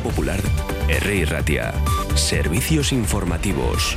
Popular, R. Ratia. Servicios informativos.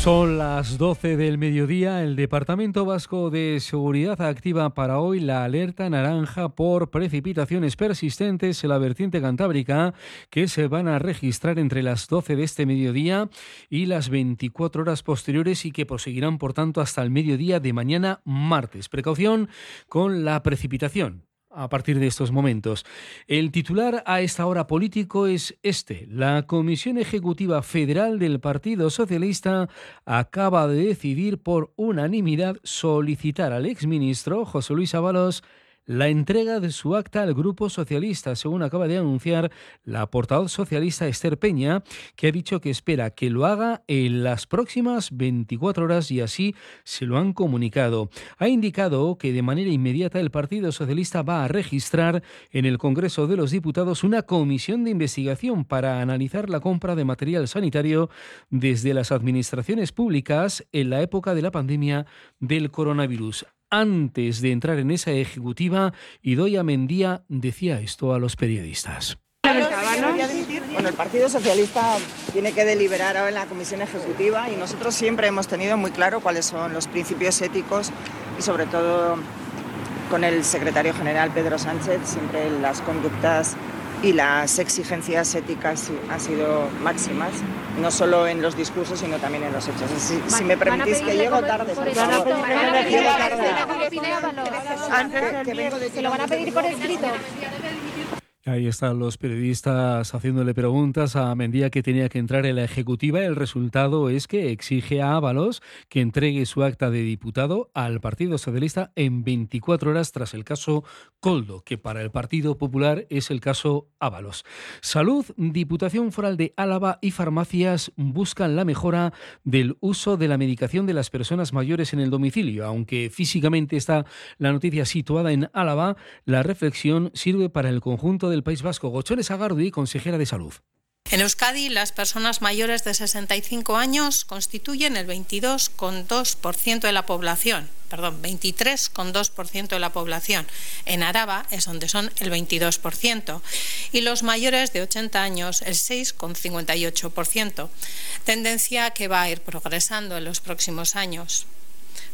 Son las 12 del mediodía. El Departamento Vasco de Seguridad activa para hoy la alerta naranja por precipitaciones persistentes en la vertiente cantábrica que se van a registrar entre las 12 de este mediodía y las 24 horas posteriores y que proseguirán, por tanto, hasta el mediodía de mañana martes. Precaución con la precipitación a partir de estos momentos. El titular a esta hora político es este. La Comisión Ejecutiva Federal del Partido Socialista acaba de decidir por unanimidad solicitar al exministro José Luis Ábalos la entrega de su acta al Grupo Socialista, según acaba de anunciar la portavoz socialista Esther Peña, que ha dicho que espera que lo haga en las próximas 24 horas y así se lo han comunicado. Ha indicado que de manera inmediata el Partido Socialista va a registrar en el Congreso de los Diputados una comisión de investigación para analizar la compra de material sanitario desde las administraciones públicas en la época de la pandemia del coronavirus antes de entrar en esa ejecutiva, Idoia Mendía decía esto a los periodistas. Bueno, el Partido Socialista tiene que deliberar ahora en la Comisión Ejecutiva y nosotros siempre hemos tenido muy claro cuáles son los principios éticos y sobre todo con el secretario general Pedro Sánchez, siempre las conductas y las exigencias éticas han sido máximas, no solo en los discursos, sino también en los hechos. Si, me permitís que llego tarde, por favor. ¿Se lo van a pedir por escrito? Ahí están los periodistas haciéndole preguntas a Mendía que tenía que entrar en la ejecutiva. El resultado es que exige a Ábalos que entregue su acta de diputado al Partido Socialista en 24 horas tras el caso Coldo, que para el Partido Popular es el caso Ábalos. Salud, Diputación Foral de Álava y farmacias buscan la mejora del uso de la medicación de las personas mayores en el domicilio. Aunque físicamente está la noticia situada en Álava, la reflexión sirve para el conjunto del País Vasco, Gochones Agardi, consejera de Salud. En Euskadi, las personas mayores de 65 años constituyen el 22,2% de la población, perdón, 23,2% de la población. En Araba es donde son el 22%. Y los mayores de 80 años, el 6,58%. Tendencia que va a ir progresando en los próximos años.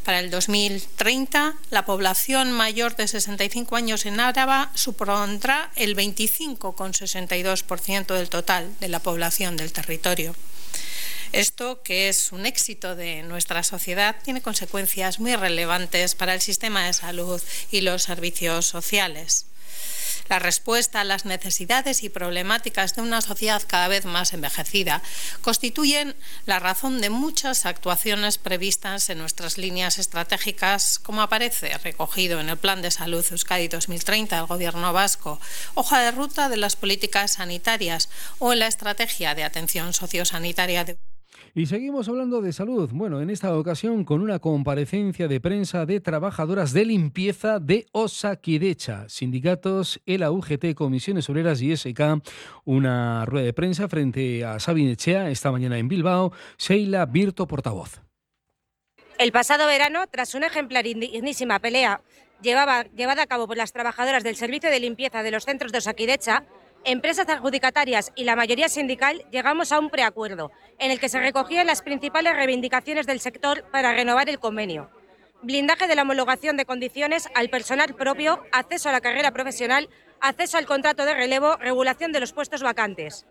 Para el 2030, la población mayor de 65 años en Áraba supondrá el 25,62% del total de la población del territorio. Esto, que es un éxito de nuestra sociedad, tiene consecuencias muy relevantes para el sistema de salud y los servicios sociales la respuesta a las necesidades y problemáticas de una sociedad cada vez más envejecida constituyen la razón de muchas actuaciones previstas en nuestras líneas estratégicas, como aparece recogido en el Plan de Salud Euskadi 2030 del Gobierno vasco, hoja de ruta de las políticas sanitarias o en la estrategia de atención sociosanitaria de y seguimos hablando de salud. Bueno, en esta ocasión con una comparecencia de prensa de trabajadoras de limpieza de Osakidecha, sindicatos, la UGT, Comisiones Obreras y SK, una rueda de prensa frente a Sabine Echea esta mañana en Bilbao, Sheila Virto, portavoz. El pasado verano, tras una ejemplar indignísima pelea llevada a cabo por las trabajadoras del servicio de limpieza de los centros de Osakidecha, empresas adjudicatarias y la mayoría sindical llegamos a un preacuerdo en el que se recogían las principales reivindicaciones del sector para renovar el convenio. Blindaje de la homologación de condiciones al personal propio, acceso a la carrera profesional, acceso al contrato de relevo, regulación de los puestos vacantes.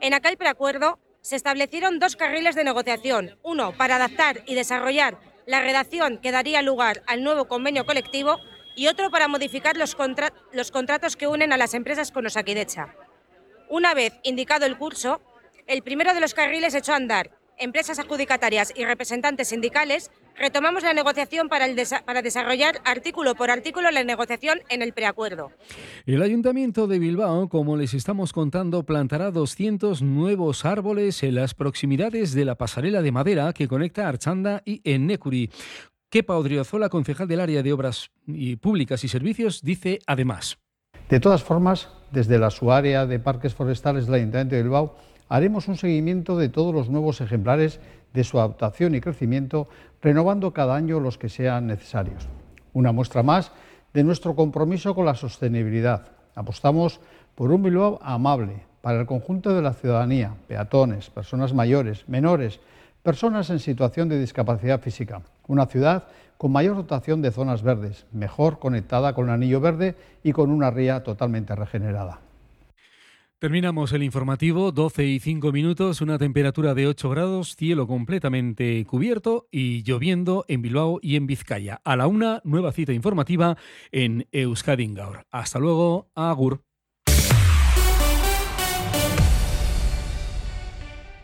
En aquel preacuerdo se establecieron dos carriles de negociación, uno para adaptar y desarrollar la redacción que daría lugar al nuevo convenio colectivo y otro para modificar los, los contratos que unen a las empresas con Osakidecha. Una vez indicado el curso, el primero de los carriles echó a andar. Empresas adjudicatarias y representantes sindicales retomamos la negociación para, el para desarrollar artículo por artículo la negociación en el preacuerdo. El Ayuntamiento de Bilbao, como les estamos contando, plantará 200 nuevos árboles en las proximidades de la pasarela de madera que conecta Archanda y Ennecuri. Kepa Odriozola, concejal del área de Obras Públicas y Servicios, dice además. De todas formas, desde la su área de parques forestales del Ayuntamiento de Bilbao, haremos un seguimiento de todos los nuevos ejemplares de su adaptación y crecimiento, renovando cada año los que sean necesarios. Una muestra más de nuestro compromiso con la sostenibilidad, Apostamos por un Bilbao amable para el conjunto de la ciudadanía, peatones, personas mayores, menores, personas en situación de discapacidad física. Una ciudad con mayor dotación de zonas verdes, mejor conectada con el anillo verde y con una ría totalmente regenerada. Terminamos el informativo, 12 y 5 minutos, una temperatura de 8 grados, cielo completamente cubierto y lloviendo en Bilbao y en Vizcaya. A la una, nueva cita informativa en Euskadi Hasta luego, Agur.